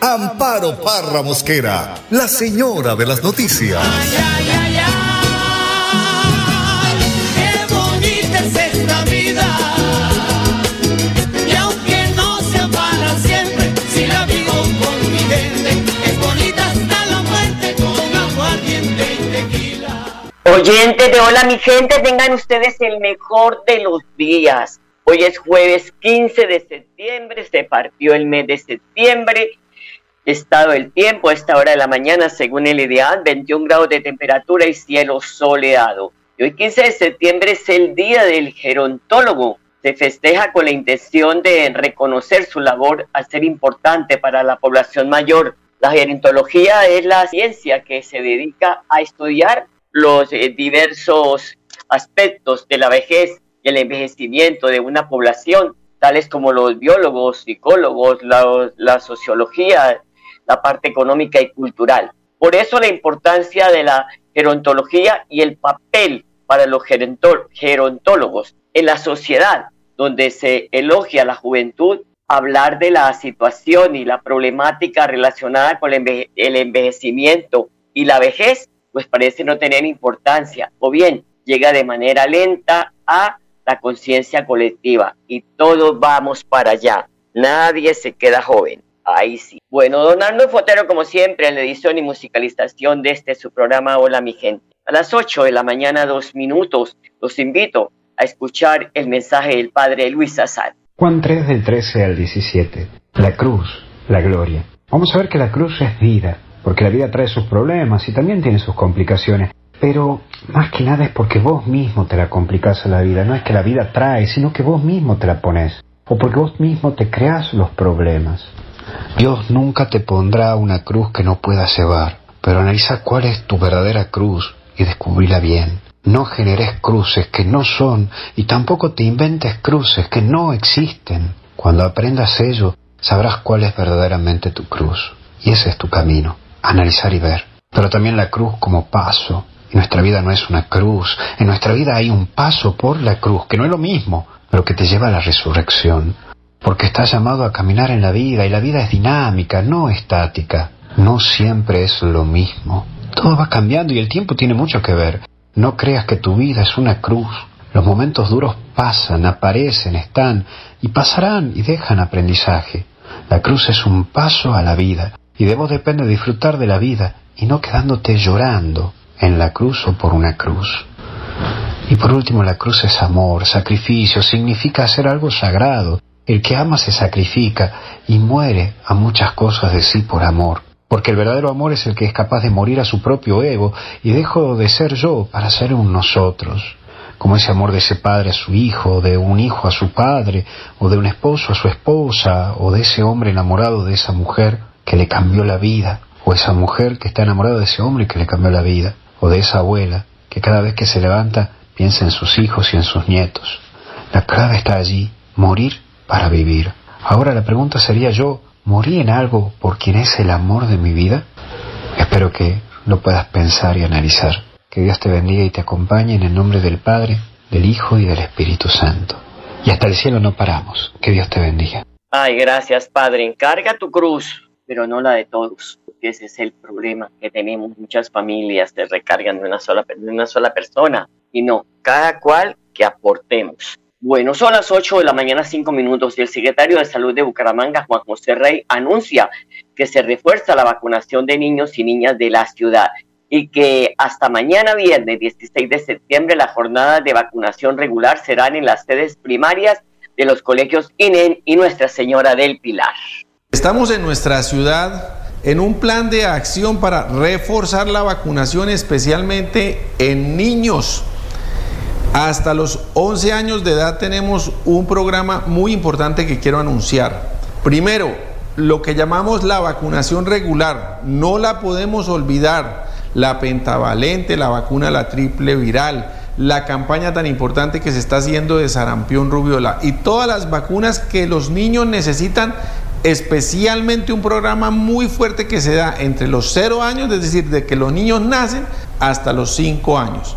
Amparo Parra Mosquera, la señora de las noticias. Qué bonita es esta vida. Y aunque no sea para siempre, si la vivo con mi gente, es bonita hasta la muerte con aguardiente y tequila. Oyentes de Hola mi gente, tengan ustedes el mejor de los días. Hoy es jueves 15 de septiembre, se partió el mes de septiembre. Estado del tiempo a esta hora de la mañana, según el ideal, 21 grados de temperatura y cielo soleado. Hoy 15 de septiembre es el Día del Gerontólogo. Se festeja con la intención de reconocer su labor a ser importante para la población mayor. La gerontología es la ciencia que se dedica a estudiar los eh, diversos aspectos de la vejez y el envejecimiento de una población, tales como los biólogos, psicólogos, la sociología, la parte económica y cultural. Por eso la importancia de la gerontología y el papel para los gerontólogos en la sociedad, donde se elogia la juventud, hablar de la situación y la problemática relacionada con el el envejecimiento y la vejez, pues parece no tener importancia, o bien llega de manera lenta a la conciencia colectiva y todos vamos para allá. Nadie se queda joven. Ahí sí. Bueno, don Arnold Fotero, como siempre, en la edición y musicalización de este su programa Hola mi gente. A las 8 de la mañana, dos minutos, los invito a escuchar el mensaje del padre Luis Azar. Juan 3 del 13 al 17. La cruz, la gloria. Vamos a ver que la cruz es vida, porque la vida trae sus problemas y también tiene sus complicaciones. Pero más que nada es porque vos mismo te la complicás a la vida. No es que la vida trae, sino que vos mismo te la pones. O porque vos mismo te creás los problemas. Dios nunca te pondrá una cruz que no puedas llevar, pero analiza cuál es tu verdadera cruz y descubrila bien. No generes cruces que no son y tampoco te inventes cruces que no existen. Cuando aprendas ello, sabrás cuál es verdaderamente tu cruz. Y ese es tu camino, analizar y ver. Pero también la cruz como paso. Y nuestra vida no es una cruz, en nuestra vida hay un paso por la cruz, que no es lo mismo, pero que te lleva a la resurrección porque estás llamado a caminar en la vida y la vida es dinámica, no estática. No siempre es lo mismo. Todo va cambiando y el tiempo tiene mucho que ver. No creas que tu vida es una cruz. Los momentos duros pasan, aparecen, están y pasarán y dejan aprendizaje. La cruz es un paso a la vida y de vos depende disfrutar de la vida y no quedándote llorando en la cruz o por una cruz. Y por último, la cruz es amor, sacrificio, significa hacer algo sagrado. El que ama se sacrifica y muere a muchas cosas de sí por amor. Porque el verdadero amor es el que es capaz de morir a su propio ego y dejo de ser yo para ser un nosotros. Como ese amor de ese padre a su hijo, de un hijo a su padre, o de un esposo a su esposa, o de ese hombre enamorado de esa mujer que le cambió la vida, o esa mujer que está enamorada de ese hombre que le cambió la vida, o de esa abuela que cada vez que se levanta piensa en sus hijos y en sus nietos. La clave está allí, morir para vivir. Ahora la pregunta sería yo, ¿morí en algo por quien es el amor de mi vida? Espero que lo puedas pensar y analizar. Que Dios te bendiga y te acompañe en el nombre del Padre, del Hijo y del Espíritu Santo. Y hasta el cielo no paramos. Que Dios te bendiga. Ay, gracias, Padre. Encarga tu cruz, pero no la de todos. Porque ese es el problema que tenemos. Muchas familias se recargan de una sola, de una sola persona. Y no, cada cual que aportemos. Bueno, son las 8 de la mañana, 5 minutos, y el secretario de Salud de Bucaramanga, Juan José Rey, anuncia que se refuerza la vacunación de niños y niñas de la ciudad y que hasta mañana viernes 16 de septiembre las jornadas de vacunación regular serán en las sedes primarias de los colegios INEN y Nuestra Señora del Pilar. Estamos en nuestra ciudad en un plan de acción para reforzar la vacunación especialmente en niños. Hasta los 11 años de edad tenemos un programa muy importante que quiero anunciar. Primero, lo que llamamos la vacunación regular. No la podemos olvidar. La pentavalente, la vacuna, la triple viral, la campaña tan importante que se está haciendo de sarampión, rubiola y todas las vacunas que los niños necesitan especialmente un programa muy fuerte que se da entre los 0 años, es decir, de que los niños nacen hasta los 5 años.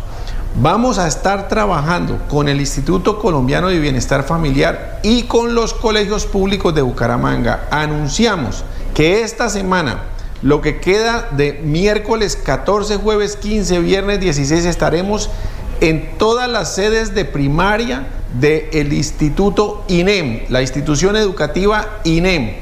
Vamos a estar trabajando con el Instituto Colombiano de Bienestar Familiar y con los colegios públicos de Bucaramanga. Anunciamos que esta semana, lo que queda de miércoles 14, jueves 15, viernes 16, estaremos en todas las sedes de primaria del Instituto INEM, la institución educativa INEM,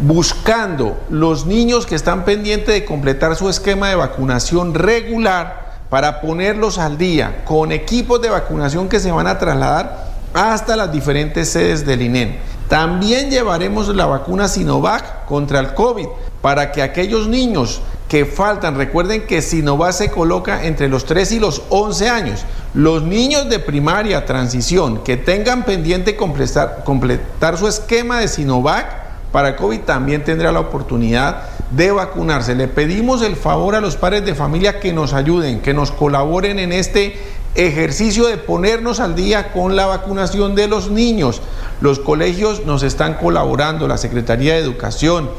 buscando los niños que están pendientes de completar su esquema de vacunación regular para ponerlos al día con equipos de vacunación que se van a trasladar hasta las diferentes sedes del INEM. También llevaremos la vacuna Sinovac contra el COVID para que aquellos niños que faltan, recuerden que Sinovac se coloca entre los 3 y los 11 años. Los niños de primaria transición que tengan pendiente completar, completar su esquema de Sinovac para COVID también tendrá la oportunidad de vacunarse. Le pedimos el favor a los padres de familia que nos ayuden, que nos colaboren en este ejercicio de ponernos al día con la vacunación de los niños. Los colegios nos están colaborando, la Secretaría de Educación,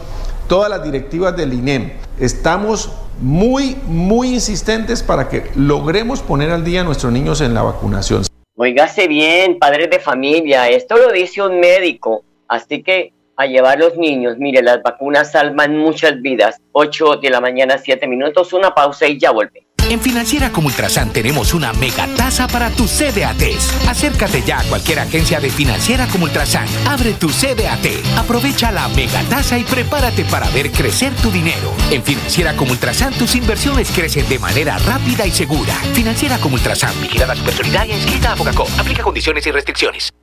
todas las directivas del INEM. Estamos muy, muy insistentes para que logremos poner al día a nuestros niños en la vacunación. Oígase bien, padres de familia, esto lo dice un médico, así que a llevar los niños. Mire, las vacunas salvan muchas vidas. 8 de la mañana, 7 minutos, una pausa y ya vuelve. En Financiera como Ultrasan tenemos una mega tasa para tus CDATs. Acércate ya a cualquier agencia de Financiera como Ultrasan. Abre tu CDAT, aprovecha la mega tasa y prepárate para ver crecer tu dinero. En Financiera como Ultrasan tus inversiones crecen de manera rápida y segura. Financiera como Ultrasan, vigilada su personalidad y inscrita a. Aplica condiciones y restricciones.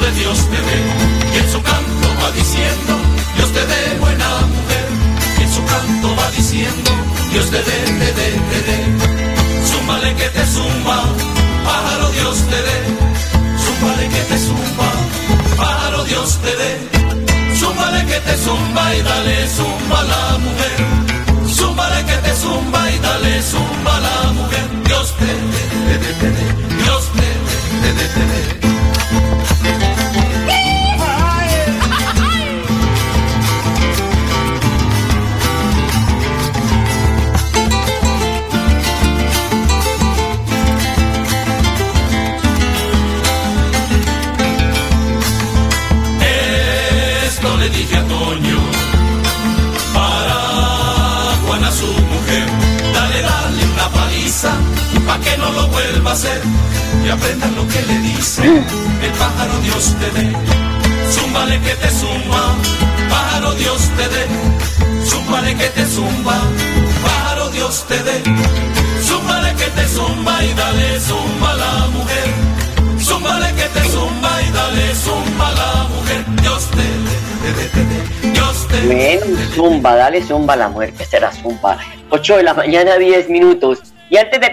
de Dios te ve y en su canto va diciendo Dios te dé buena mujer, y en su canto va diciendo, Dios te dé, te dé, te dé, súmale que te suma, pájaro Dios te dé, súmale que te suma, pájaro Dios te dé, súmale que te zumba y dale zumba a la mujer, súmale que te zumba y dale zumba a la mujer, Dios te dé, te dé, te dé, Dios te dé, te dé, te dé. Vuelva a hacer y aprendan lo que le dice el pájaro Dios te dé. Zúmbale que te zumba, pájaro Dios te dé. Zúmbale que te zumba, pájaro Dios te dé. Zúmbale que te zumba y dale zumba a la mujer. Zúmbale que te zumba y dale zumba a la mujer. Dios te dé, te dé. Dios te dé. zumba, dale zumba a la mujer, que será zumba. 8 de la mañana, 10 minutos. Y antes de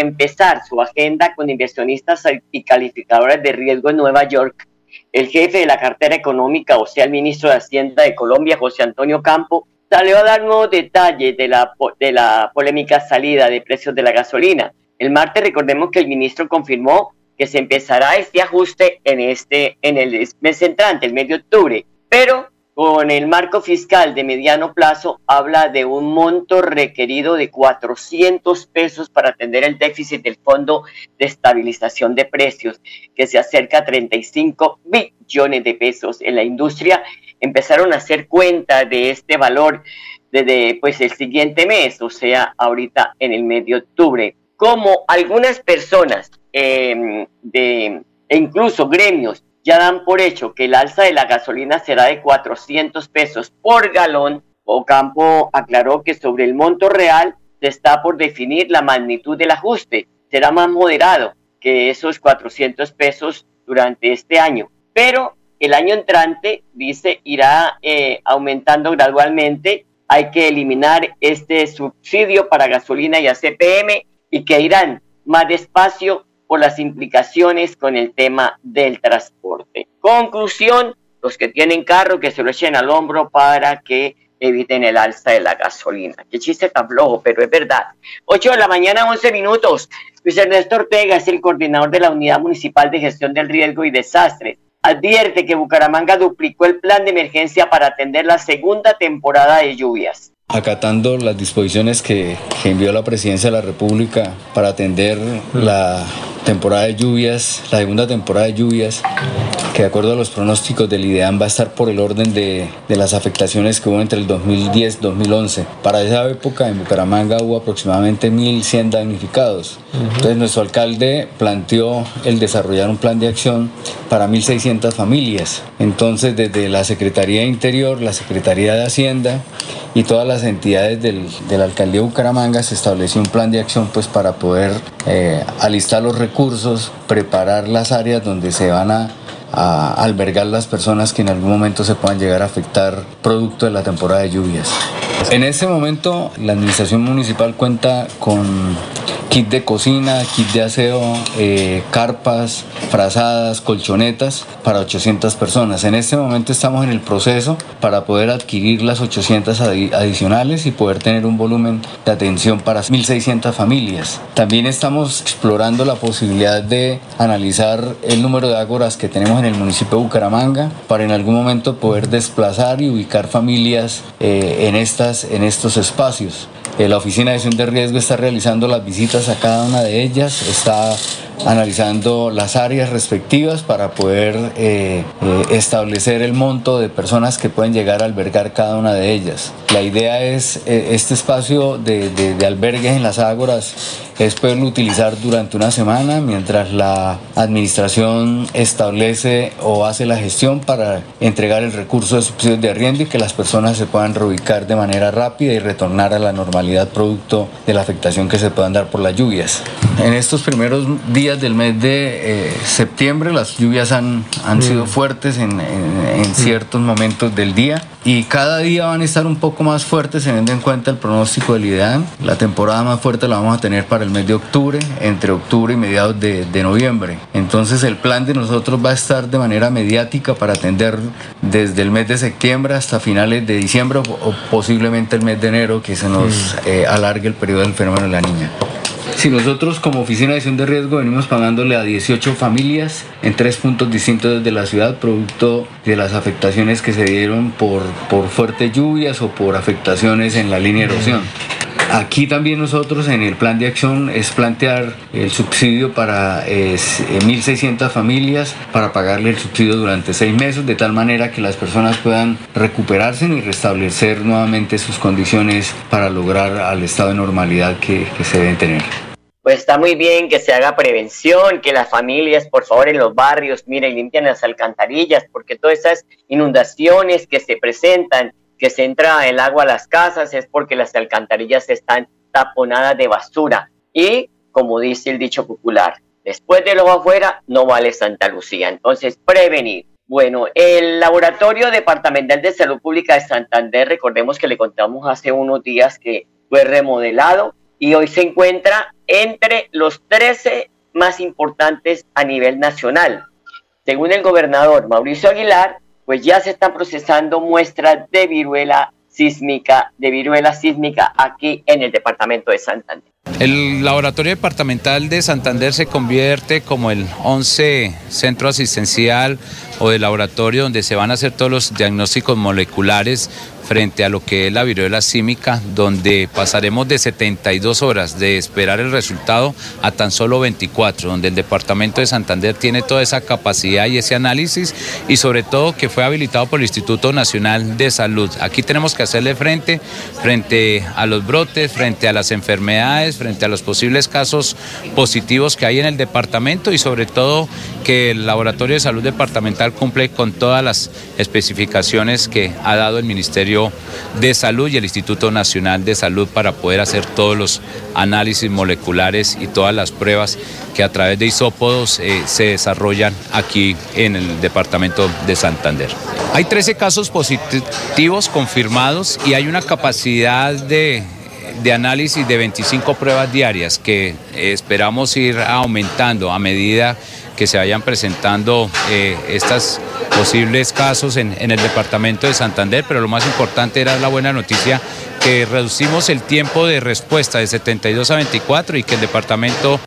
empezar, su, agenda con inversionistas y calificadores de riesgo en Nueva York, el jefe de la cartera económica, o sea, el ministro de Hacienda de Colombia, José Antonio Campo, salió a dar nuevos detalles de la, de la polémica salida de precios de la gasolina. El martes recordemos que el ministro confirmó que se empezará este ajuste en, este, en el mes entrante, el mes de octubre, pero con el marco fiscal de mediano plazo habla de un monto requerido de 400 pesos para atender el déficit del Fondo de Estabilización de Precios, que se acerca a 35 billones de pesos. En la industria empezaron a hacer cuenta de este valor desde pues el siguiente mes, o sea, ahorita en el mes de octubre. Como algunas personas eh, de, e incluso gremios ya dan por hecho que el alza de la gasolina será de 400 pesos por galón. Ocampo aclaró que sobre el monto real se está por definir la magnitud del ajuste. Será más moderado que esos 400 pesos durante este año. Pero el año entrante, dice, irá eh, aumentando gradualmente. Hay que eliminar este subsidio para gasolina y ACPM y que irán más despacio las implicaciones con el tema del transporte. Conclusión, los que tienen carro que se lo echen al hombro para que eviten el alza de la gasolina. Qué chiste tan flojo, pero es verdad. 8 de la mañana, 11 minutos. Luis Ernesto Ortega es el coordinador de la Unidad Municipal de Gestión del Riesgo y Desastres. Advierte que Bucaramanga duplicó el plan de emergencia para atender la segunda temporada de lluvias acatando las disposiciones que, envió la Presidencia de la República para atender la temporada de lluvias, la segunda temporada de lluvias, que de acuerdo a los pronósticos del IDEAM va a estar por el orden de, de las afectaciones que hubo entre el 2010 y 2011. Para esa época en Bucaramanga hubo aproximadamente 1.100 damnificados. Entonces nuestro alcalde planteó el desarrollar un plan de acción para 1.600 familias. Entonces desde la Secretaría de Interior, la Secretaría de Hacienda y todas las entidades del, de la alcaldía de Bucaramanga se estableció un plan de acción pues para poder eh, alistar los recursos, preparar las áreas donde se van a, a, albergar las personas que en algún momento se puedan llegar a afectar producto de la temporada de lluvias. En este momento la administración municipal cuenta con kit de cocina, kit de aseo, eh, carpas, frazadas, colchonetas para 800 personas. En este momento estamos en el proceso para poder adquirir las 800 adicionales y poder tener un volumen de atención para 1.600 familias. También estamos explorando la posibilidad de analizar el número de ágoras que tenemos en el municipio de Bucaramanga para en algún momento poder desplazar y ubicar familias eh, en, estas, en estos espacios. Eh, la Oficina de Gestión de Riesgo está realizando las visitas a cada una de ellas, está analizando las áreas respectivas para poder eh, eh, establecer el monto de personas que pueden llegar a albergar cada una de ellas. La idea es este espacio de, de albergues en las ágoras es poderlo utilizar durante una semana mientras la administración establece o hace la gestión para entregar el recurso de subsidios de arriendo y que las personas se puedan reubicar de manera rápida y retornar a la normalidad producto de la afectación que se puedan dar por las lluvias. En estos primeros días del mes de eh, septiembre las lluvias han, han sido mm. fuertes en, en, en ciertos momentos del día y cada día van a estar un poco más fuertes teniendo en cuenta el pronóstico del IDEAM. La temporada más fuerte la vamos a tener para el mes de octubre, entre octubre y mediados de, de, noviembre. Entonces el plan de nosotros va a estar de manera mediática para atender desde el mes de septiembre hasta finales de diciembre o posiblemente el mes de enero que se nos eh, alargue el periodo del fenómeno de la niña. Si nosotros como Oficina de Acción de Riesgo venimos pagándole a 18 familias en tres puntos distintos de la ciudad, producto de las afectaciones que se dieron por, por fuertes lluvias o por afectaciones en la línea de erosión. Aquí también nosotros en el plan de acción es plantear el subsidio para eh, 1.600 familias para pagarle el subsidio durante seis meses de tal manera que las personas puedan recuperarse y restablecer nuevamente sus condiciones para lograr al estado de normalidad que, que se deben tener. Pues está muy bien que se haga prevención, que las familias, por favor, en los barrios, miren, limpian las alcantarillas, porque todas esas inundaciones que se presentan, que se entra el agua a las casas, es porque las alcantarillas están taponadas de basura. Y, como dice el dicho popular, después de lo afuera, no vale Santa Lucía. Entonces, prevenir. Bueno, el Laboratorio Departamental de Salud Pública de Santander, recordemos que le contamos hace unos días que fue remodelado y hoy se encuentra entre los 13 más importantes a nivel nacional. Según el gobernador Mauricio Aguilar, pues ya se están procesando muestras de viruela sísmica, de viruela sísmica aquí en el departamento de Santander. El laboratorio departamental de Santander se convierte como el 11 centro asistencial o de laboratorio donde se van a hacer todos los diagnósticos moleculares frente a lo que es la viruela símica, donde pasaremos de 72 horas de esperar el resultado a tan solo 24, donde el Departamento de Santander tiene toda esa capacidad y ese análisis y sobre todo que fue habilitado por el Instituto Nacional de Salud. Aquí tenemos que hacerle frente frente a los brotes, frente a las enfermedades, frente a los posibles casos positivos que hay en el departamento y sobre todo que el Laboratorio de Salud Departamental cumple con todas las especificaciones que ha dado el Ministerio de Salud y el Instituto Nacional de Salud para poder hacer todos los análisis moleculares y todas las pruebas que a través de isópodos eh, se desarrollan aquí en el departamento de Santander. Hay 13 casos positivos confirmados y hay una capacidad de de análisis de 25 pruebas diarias que esperamos ir aumentando a medida que se vayan presentando eh, estos posibles casos en, el departamento de Santander, pero lo más importante era la buena noticia que reducimos el tiempo de respuesta de 72 a 24 y que el departamento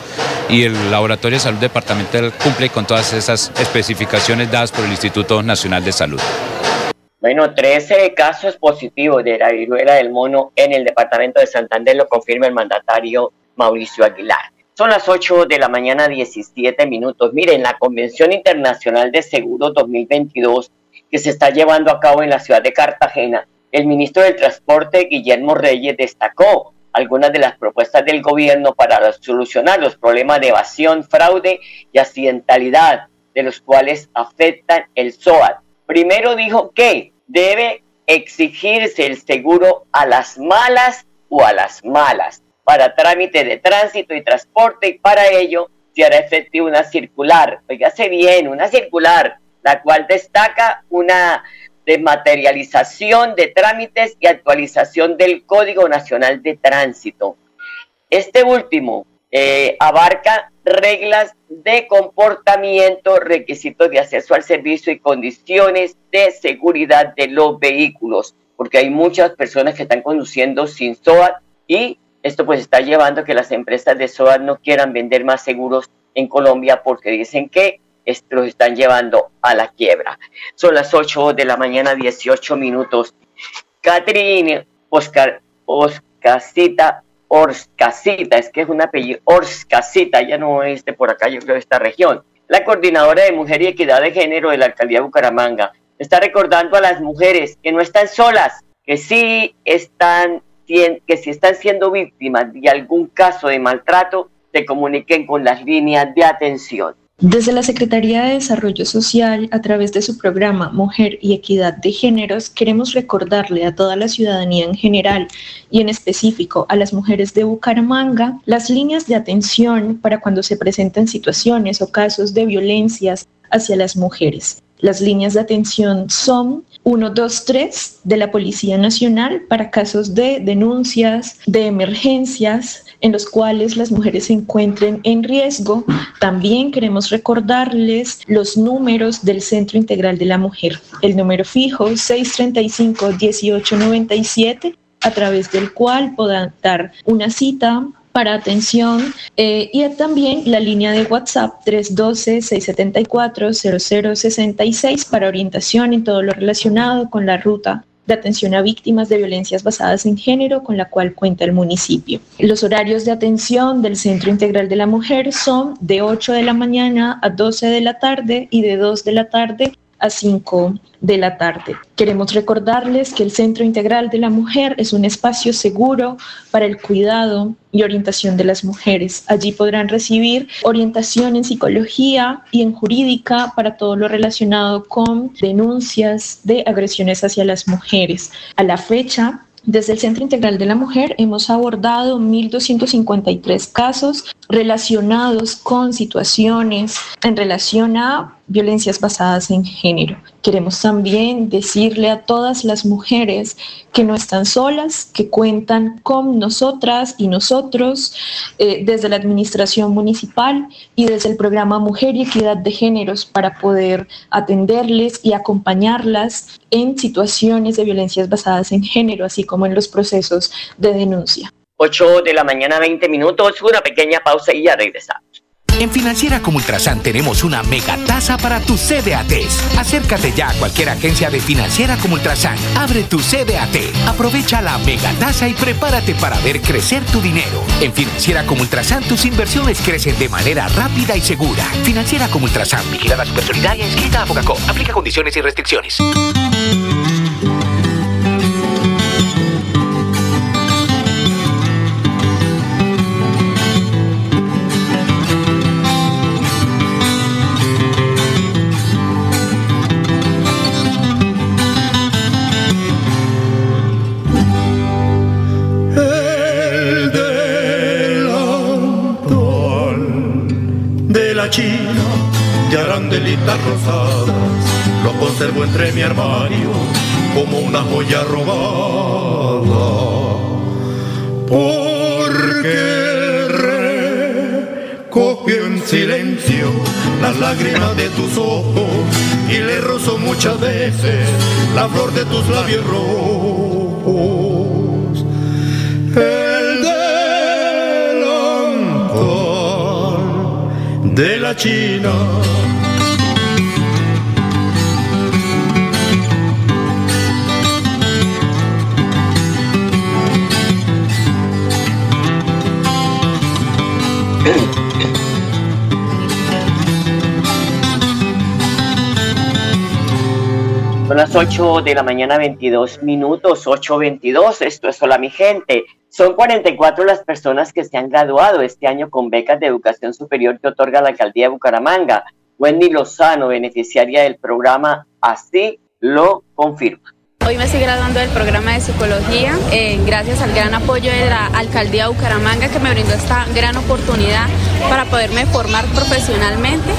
y el Laboratorio de Salud Departamental cumple con todas esas especificaciones dadas por el Instituto Nacional de Salud. Bueno, 13 casos positivos de la viruela del mono en el departamento de Santander, lo confirma el mandatario Mauricio Aguilar. Son las 8 de la mañana, 17 minutos. Miren, la Convención Internacional de Seguros 2022 que se está llevando a cabo en la ciudad de Cartagena, el ministro del Transporte, Guillermo Reyes, destacó algunas de las propuestas del gobierno para solucionar los problemas de evasión, fraude y accidentalidad, de los cuales afectan el SOAT. Primero dijo que debe exigirse el seguro a las malas o a las malas para trámite de tránsito y transporte y para ello se hará efectiva una circular, oígase bien, una circular, la cual destaca una desmaterialización de trámites y actualización del Código Nacional de Tránsito. Este último eh, abarca reglas de comportamiento, requisitos de acceso al servicio y condiciones de seguridad de los vehículos, porque hay muchas personas que están conduciendo sin SOAT y esto pues está llevando a que las empresas de SOAT no quieran vender más seguros en Colombia porque dicen que los están llevando a la quiebra. Son las 8 de la mañana, 18 minutos. Catherine Oscar, Oscasita, Orscasita, es que es un apellido, Orscasita, ya no es de por acá, yo creo de esta región. La coordinadora de Mujer y Equidad de Género de la Alcaldía de Bucaramanga está recordando a las mujeres que no están solas, que sí están que si están siendo víctimas de algún caso de maltrato, se comuniquen con las líneas de atención. Desde la Secretaría de Desarrollo Social, a través de su programa Mujer y Equidad de Géneros, queremos recordarle a toda la ciudadanía en general y en específico a las mujeres de Bucaramanga las líneas de atención para cuando se presentan situaciones o casos de violencias hacia las mujeres. Las líneas de atención son 123 de la Policía Nacional para casos de denuncias, de emergencias en los cuales las mujeres se encuentren en riesgo. También queremos recordarles los números del Centro Integral de la Mujer. El número fijo 635-1897 a través del cual puedan dar una cita para atención eh, y también la línea de WhatsApp 312-674-0066 para orientación en todo lo relacionado con la ruta de atención a víctimas de violencias basadas en género con la cual cuenta el municipio. Los horarios de atención del Centro Integral de la Mujer son de 8 de la mañana a 12 de la tarde y de 2 de la tarde a 5 de la tarde. Queremos recordarles que el Centro Integral de la Mujer es un espacio seguro para el cuidado y orientación de las mujeres. Allí podrán recibir orientación en psicología y en jurídica para todo lo relacionado con denuncias de agresiones hacia las mujeres. A la fecha, desde el Centro Integral de la Mujer hemos abordado 1.253 casos relacionados con situaciones en relación a violencias basadas en género. Queremos también decirle a todas las mujeres que no están solas, que cuentan con nosotras y nosotros eh, desde la administración municipal y desde el programa Mujer y Equidad de Géneros para poder atenderles y acompañarlas en situaciones de violencias basadas en género, así como en los procesos de denuncia. 8 de la mañana, 20 minutos, una pequeña pausa y ya regresamos. En Financiera como Ultrasan tenemos una mega tasa para tus CDATs. Acércate ya a cualquier agencia de Financiera como Ultrasan. Abre tu CDAT, aprovecha la mega tasa y prepárate para ver crecer tu dinero. En Financiera como Ultrasan tus inversiones crecen de manera rápida y segura. Financiera como Ultrasan, vigilada supersolidaria inscrita a Fogacop. Aplica condiciones y restricciones. Conservo entre mi armario como una joya robada. Porque recogió en silencio las lágrimas de tus ojos y le rozó muchas veces la flor de tus labios rojos. El delantal de la China. Las 8 de la mañana, 22 minutos, 8.22. Esto es Hola mi gente. Son 44 las personas que se han graduado este año con becas de educación superior que otorga la alcaldía de Bucaramanga. Wendy Lozano, beneficiaria del programa, así lo confirma. Hoy me estoy graduando del programa de psicología, eh, gracias al gran apoyo de la alcaldía de Bucaramanga que me brindó esta gran oportunidad para poderme formar profesionalmente.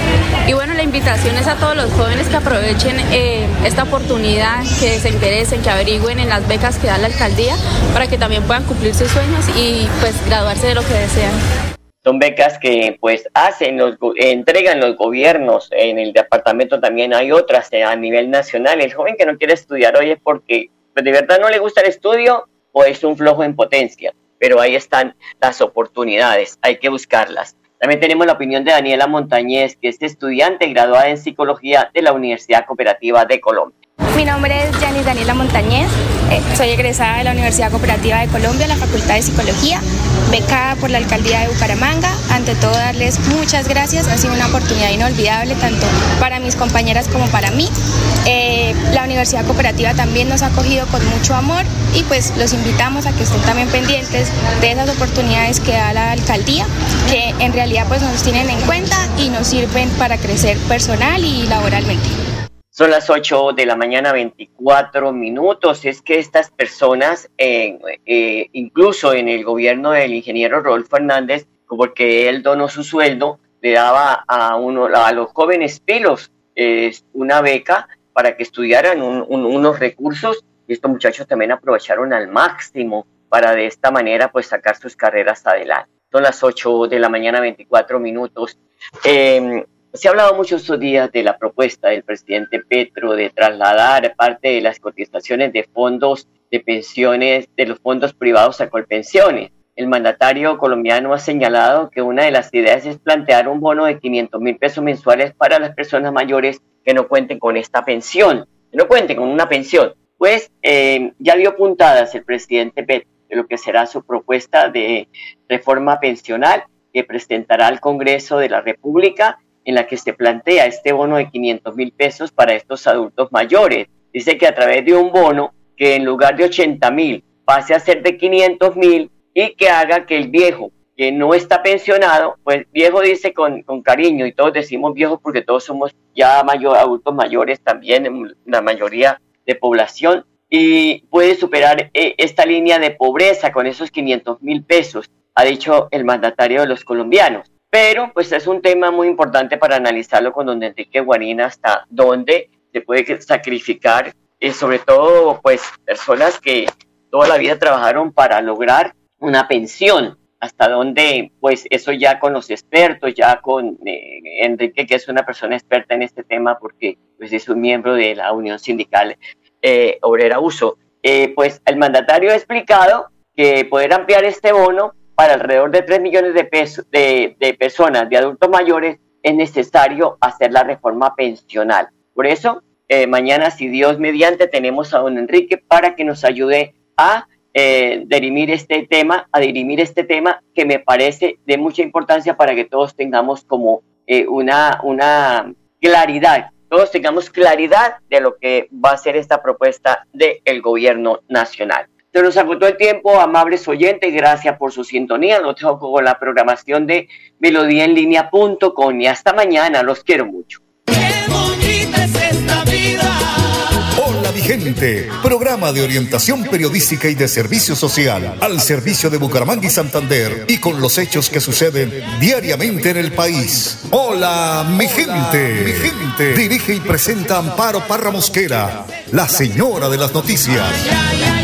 Y bueno, la invitación es a todos los jóvenes que aprovechen eh, esta oportunidad, que se interesen, que averigüen en las becas que da la alcaldía para que también puedan cumplir sus sueños y pues graduarse de lo que desean. Son becas que pues hacen, los, entregan los gobiernos, en el departamento también hay otras eh, a nivel nacional. El joven que no quiere estudiar hoy es porque pues, de verdad no le gusta el estudio o es un flojo en potencia, pero ahí están las oportunidades, hay que buscarlas. También tenemos la opinión de Daniela Montañez, que es estudiante graduada en psicología de la Universidad Cooperativa de Colombia. Mi nombre es Yanis Daniela Montañez, eh, soy egresada de la Universidad Cooperativa de Colombia, la Facultad de Psicología, becada por la Alcaldía de Bucaramanga. Ante todo, darles muchas gracias, ha sido una oportunidad inolvidable tanto para mis compañeras como para mí. Eh, la Universidad Cooperativa también nos ha acogido con mucho amor y pues los invitamos a que estén también pendientes de esas oportunidades que da la Alcaldía, que en realidad pues nos tienen en cuenta y nos sirven para crecer personal y laboralmente. Son las 8 de la mañana, 24 minutos. Es que estas personas, eh, eh, incluso en el gobierno del ingeniero Rodolfo Hernández, porque él donó su sueldo, le daba a, uno, a los jóvenes pilos eh, una beca para que estudiaran un- un- unos recursos y estos muchachos también aprovecharon al máximo para de esta manera pues sacar sus carreras adelante. Son las 8 de la mañana, 24 minutos. Se ha hablado mucho estos días de la propuesta del presidente Petro de trasladar parte de las cotizaciones de fondos de pensiones, de los fondos privados a Colpensiones. El mandatario colombiano ha señalado que una de las ideas es plantear un bono de 500 mil pesos mensuales para las personas mayores que no cuenten con esta pensión, que no cuenten con una pensión. Pues eh, ya dio puntadas el presidente Petro de lo que será su propuesta de reforma pensional que presentará al Congreso de la República en la que se plantea este bono de 500 mil pesos para estos adultos mayores. Dice que a través de un bono que en lugar de 80 mil pase a ser de 500 mil y que haga que el viejo que no está pensionado, pues viejo dice con, cariño y todos decimos viejo porque todos somos ya mayor, adultos mayores también, la mayoría de población, y puede superar eh, esta línea de pobreza con esos 500 mil pesos, ha dicho el mandatario de los colombianos. Pero pues es un tema muy importante para analizarlo con don Enrique Guarina hasta dónde se puede sacrificar, y sobre todo pues personas que toda la vida trabajaron para lograr una pensión, hasta dónde pues eso ya con los expertos, ya con eh, Enrique que es una persona experta en este tema porque pues es un miembro de la Unión Sindical eh, Obrera Uso. Eh, pues el mandatario ha explicado que poder ampliar este bono para alrededor de 3 millones de, pesos, de, de personas, de adultos mayores, es necesario hacer la reforma pensional. Por eso, eh, mañana, si Dios mediante, tenemos a don Enrique para que nos ayude a eh, dirimir este tema, a dirimir este tema que me parece de mucha importancia para que todos tengamos como eh, una, una claridad, todos tengamos claridad de lo que va a ser esta propuesta del gobierno nacional. Se nos agotó el tiempo, amables oyentes, gracias por su sintonía. Los dejo con la programación de melodíaenlínea.com y hasta mañana, los quiero mucho. Hola mi gente, programa de orientación periodística y de servicio social al servicio de Bucaramanga y Santander y con los hechos que suceden diariamente en el país. Hola mi gente, mi gente. Dirige y presenta Amparo Parra Mosquera, la señora de las noticias.